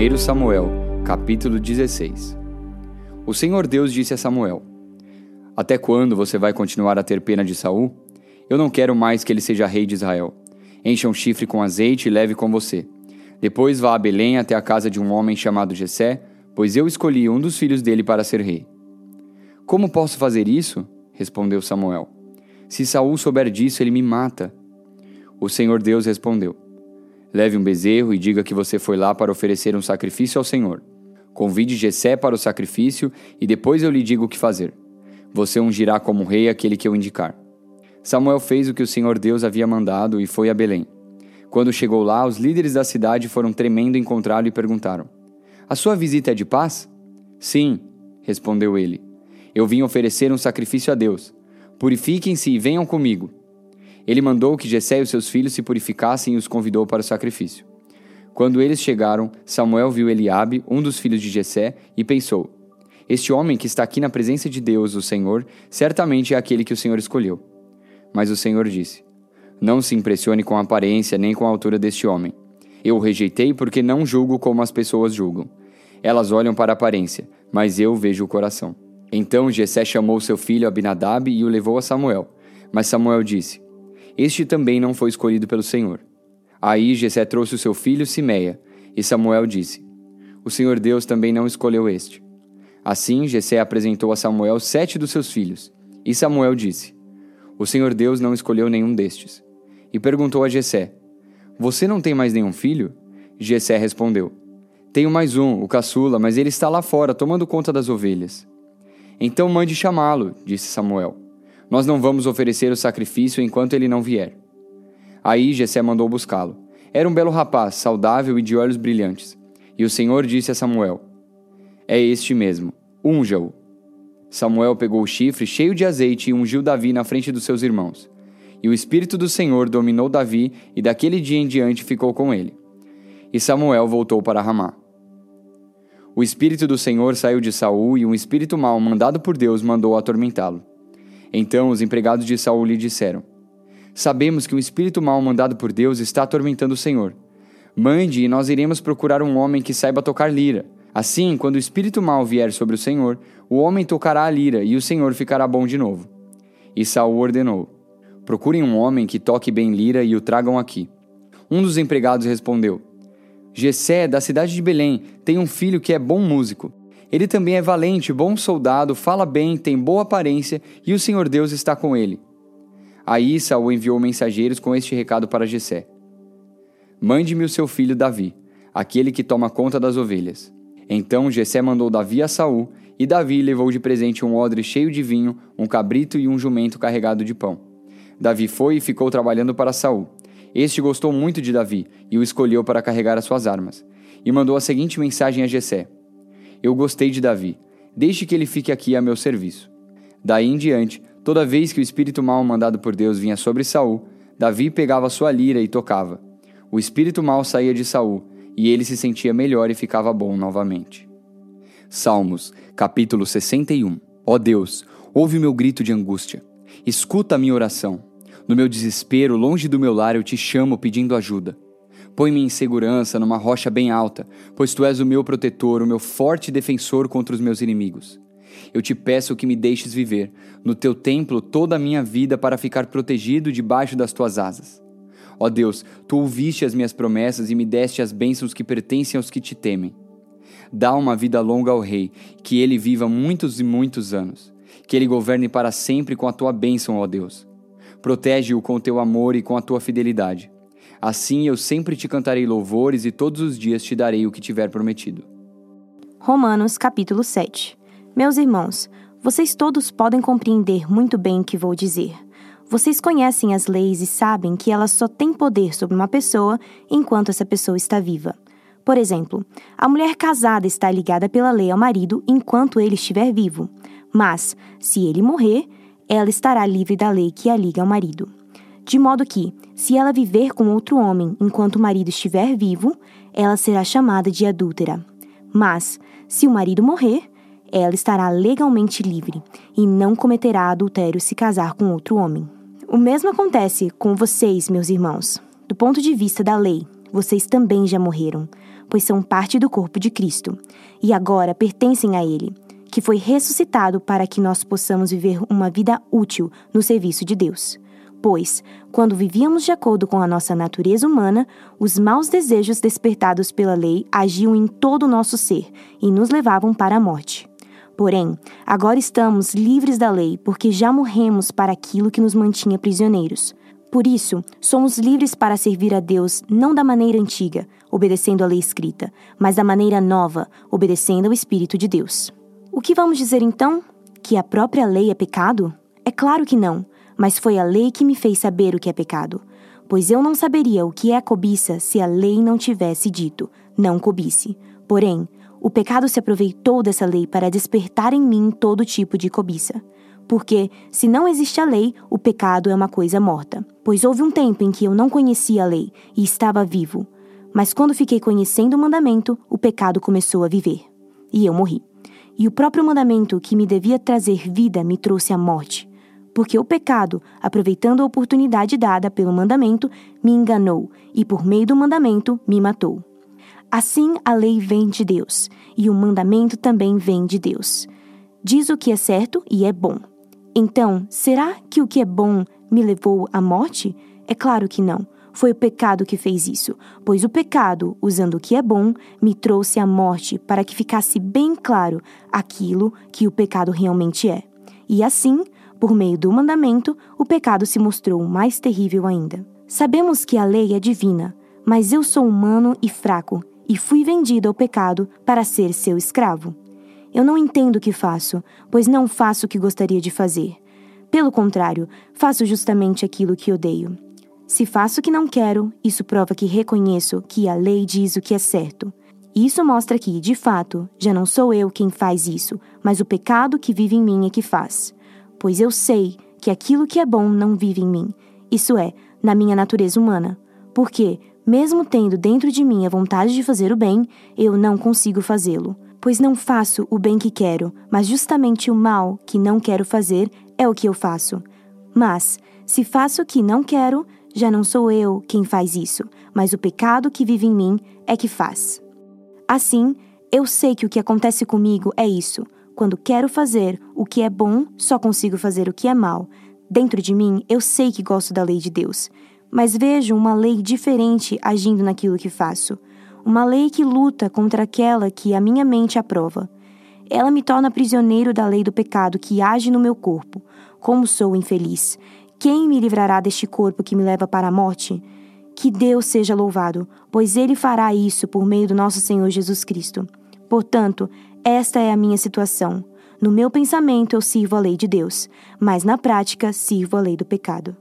1 Samuel, capítulo 16 O Senhor Deus disse a Samuel: Até quando você vai continuar a ter pena de Saul? Eu não quero mais que ele seja rei de Israel. Encha um chifre com azeite e leve com você. Depois vá a Belém até a casa de um homem chamado Jessé, pois eu escolhi um dos filhos dele para ser rei. Como posso fazer isso? respondeu Samuel. Se Saul souber disso, ele me mata. O Senhor Deus respondeu: Leve um bezerro e diga que você foi lá para oferecer um sacrifício ao Senhor. Convide Jessé para o sacrifício e depois eu lhe digo o que fazer. Você ungirá como rei aquele que eu indicar. Samuel fez o que o Senhor Deus havia mandado e foi a Belém. Quando chegou lá, os líderes da cidade foram tremendo encontrá-lo e perguntaram: A sua visita é de paz? Sim, respondeu ele. Eu vim oferecer um sacrifício a Deus. Purifiquem-se e venham comigo. Ele mandou que Jessé e os seus filhos se purificassem e os convidou para o sacrifício. Quando eles chegaram, Samuel viu Eliabe, um dos filhos de Jessé, e pensou: Este homem que está aqui na presença de Deus, o Senhor, certamente é aquele que o Senhor escolheu. Mas o Senhor disse: Não se impressione com a aparência nem com a altura deste homem. Eu o rejeitei porque não julgo como as pessoas julgam. Elas olham para a aparência, mas eu vejo o coração. Então Jessé chamou seu filho Abinadab e o levou a Samuel. Mas Samuel disse: este também não foi escolhido pelo Senhor. Aí Jessé trouxe o seu filho Simeia, e Samuel disse: O Senhor Deus também não escolheu este. Assim Jessé apresentou a Samuel sete dos seus filhos, e Samuel disse: O Senhor Deus não escolheu nenhum destes. E perguntou a Jessé: Você não tem mais nenhum filho? Jessé respondeu: Tenho mais um, o caçula, mas ele está lá fora tomando conta das ovelhas. Então mande chamá-lo, disse Samuel. Nós não vamos oferecer o sacrifício enquanto ele não vier. Aí Jessé mandou buscá-lo. Era um belo rapaz, saudável e de olhos brilhantes. E o Senhor disse a Samuel: É este mesmo, unja-o. Samuel pegou o chifre cheio de azeite e ungiu Davi na frente dos seus irmãos. E o Espírito do Senhor dominou Davi, e daquele dia em diante ficou com ele. E Samuel voltou para Ramá. O Espírito do Senhor saiu de Saul, e um espírito mau, mandado por Deus, mandou atormentá-lo. Então os empregados de Saul lhe disseram: Sabemos que um espírito mal mandado por Deus está atormentando o Senhor. Mande e nós iremos procurar um homem que saiba tocar lira. Assim, quando o espírito mal vier sobre o Senhor, o homem tocará a lira e o Senhor ficará bom de novo. E Saul ordenou: Procurem um homem que toque bem lira e o tragam aqui. Um dos empregados respondeu: Jessé, da cidade de Belém, tem um filho que é bom músico. Ele também é valente, bom soldado, fala bem, tem boa aparência e o Senhor Deus está com ele. Aí Saul enviou mensageiros com este recado para Jessé: Mande-me o seu filho Davi, aquele que toma conta das ovelhas. Então Jessé mandou Davi a Saul, e Davi levou de presente um odre cheio de vinho, um cabrito e um jumento carregado de pão. Davi foi e ficou trabalhando para Saul. Este gostou muito de Davi e o escolheu para carregar as suas armas. E mandou a seguinte mensagem a Jessé: eu gostei de Davi. Deixe que ele fique aqui a meu serviço. Daí em diante, toda vez que o espírito mal mandado por Deus vinha sobre Saul, Davi pegava sua lira e tocava. O espírito mal saía de Saul, e ele se sentia melhor e ficava bom novamente. Salmos, capítulo 61. Ó Deus, ouve o meu grito de angústia. Escuta a minha oração. No meu desespero, longe do meu lar, eu te chamo pedindo ajuda. Põe-me em segurança numa rocha bem alta, pois tu és o meu protetor, o meu forte defensor contra os meus inimigos. Eu te peço que me deixes viver no teu templo toda a minha vida para ficar protegido debaixo das tuas asas. Ó Deus, tu ouviste as minhas promessas e me deste as bênçãos que pertencem aos que te temem. Dá uma vida longa ao rei, que ele viva muitos e muitos anos. Que ele governe para sempre com a tua bênção, ó Deus. Protege-o com o teu amor e com a tua fidelidade Assim eu sempre te cantarei louvores e todos os dias te darei o que tiver prometido. Romanos capítulo 7 Meus irmãos, vocês todos podem compreender muito bem o que vou dizer. Vocês conhecem as leis e sabem que elas só têm poder sobre uma pessoa enquanto essa pessoa está viva. Por exemplo, a mulher casada está ligada pela lei ao marido enquanto ele estiver vivo, mas, se ele morrer, ela estará livre da lei que a liga ao marido. De modo que, se ela viver com outro homem enquanto o marido estiver vivo, ela será chamada de adúltera. Mas, se o marido morrer, ela estará legalmente livre e não cometerá adultério se casar com outro homem. O mesmo acontece com vocês, meus irmãos. Do ponto de vista da lei, vocês também já morreram, pois são parte do corpo de Cristo, e agora pertencem a Ele, que foi ressuscitado para que nós possamos viver uma vida útil no serviço de Deus. Pois, quando vivíamos de acordo com a nossa natureza humana, os maus desejos despertados pela lei agiam em todo o nosso ser e nos levavam para a morte. Porém, agora estamos livres da lei porque já morremos para aquilo que nos mantinha prisioneiros. Por isso, somos livres para servir a Deus não da maneira antiga, obedecendo à lei escrita, mas da maneira nova, obedecendo ao Espírito de Deus. O que vamos dizer então? Que a própria lei é pecado? É claro que não mas foi a lei que me fez saber o que é pecado. Pois eu não saberia o que é cobiça se a lei não tivesse dito, não cobice. Porém, o pecado se aproveitou dessa lei para despertar em mim todo tipo de cobiça. Porque, se não existe a lei, o pecado é uma coisa morta. Pois houve um tempo em que eu não conhecia a lei e estava vivo. Mas quando fiquei conhecendo o mandamento, o pecado começou a viver. E eu morri. E o próprio mandamento que me devia trazer vida me trouxe a morte porque o pecado, aproveitando a oportunidade dada pelo mandamento, me enganou e, por meio do mandamento, me matou. Assim, a lei vem de Deus, e o mandamento também vem de Deus. Diz o que é certo e é bom. Então, será que o que é bom me levou à morte? É claro que não. Foi o pecado que fez isso, pois o pecado, usando o que é bom, me trouxe à morte para que ficasse bem claro aquilo que o pecado realmente é. E assim, por meio do mandamento, o pecado se mostrou mais terrível ainda. Sabemos que a lei é divina, mas eu sou humano e fraco, e fui vendido ao pecado para ser seu escravo. Eu não entendo o que faço, pois não faço o que gostaria de fazer. Pelo contrário, faço justamente aquilo que odeio. Se faço o que não quero, isso prova que reconheço que a lei diz o que é certo. Isso mostra que, de fato, já não sou eu quem faz isso, mas o pecado que vive em mim é que faz pois eu sei que aquilo que é bom não vive em mim, isso é, na minha natureza humana. Porque, mesmo tendo dentro de mim a vontade de fazer o bem, eu não consigo fazê-lo. Pois não faço o bem que quero, mas justamente o mal que não quero fazer é o que eu faço. Mas, se faço o que não quero, já não sou eu quem faz isso, mas o pecado que vive em mim é que faz. Assim, eu sei que o que acontece comigo é isso quando quero fazer o que é bom, só consigo fazer o que é mal. Dentro de mim, eu sei que gosto da lei de Deus, mas vejo uma lei diferente agindo naquilo que faço. Uma lei que luta contra aquela que a minha mente aprova. Ela me torna prisioneiro da lei do pecado que age no meu corpo. Como sou infeliz! Quem me livrará deste corpo que me leva para a morte? Que Deus seja louvado, pois Ele fará isso por meio do nosso Senhor Jesus Cristo. Portanto, esta é a minha situação. No meu pensamento eu sirvo a lei de Deus, mas na prática sirvo a lei do pecado.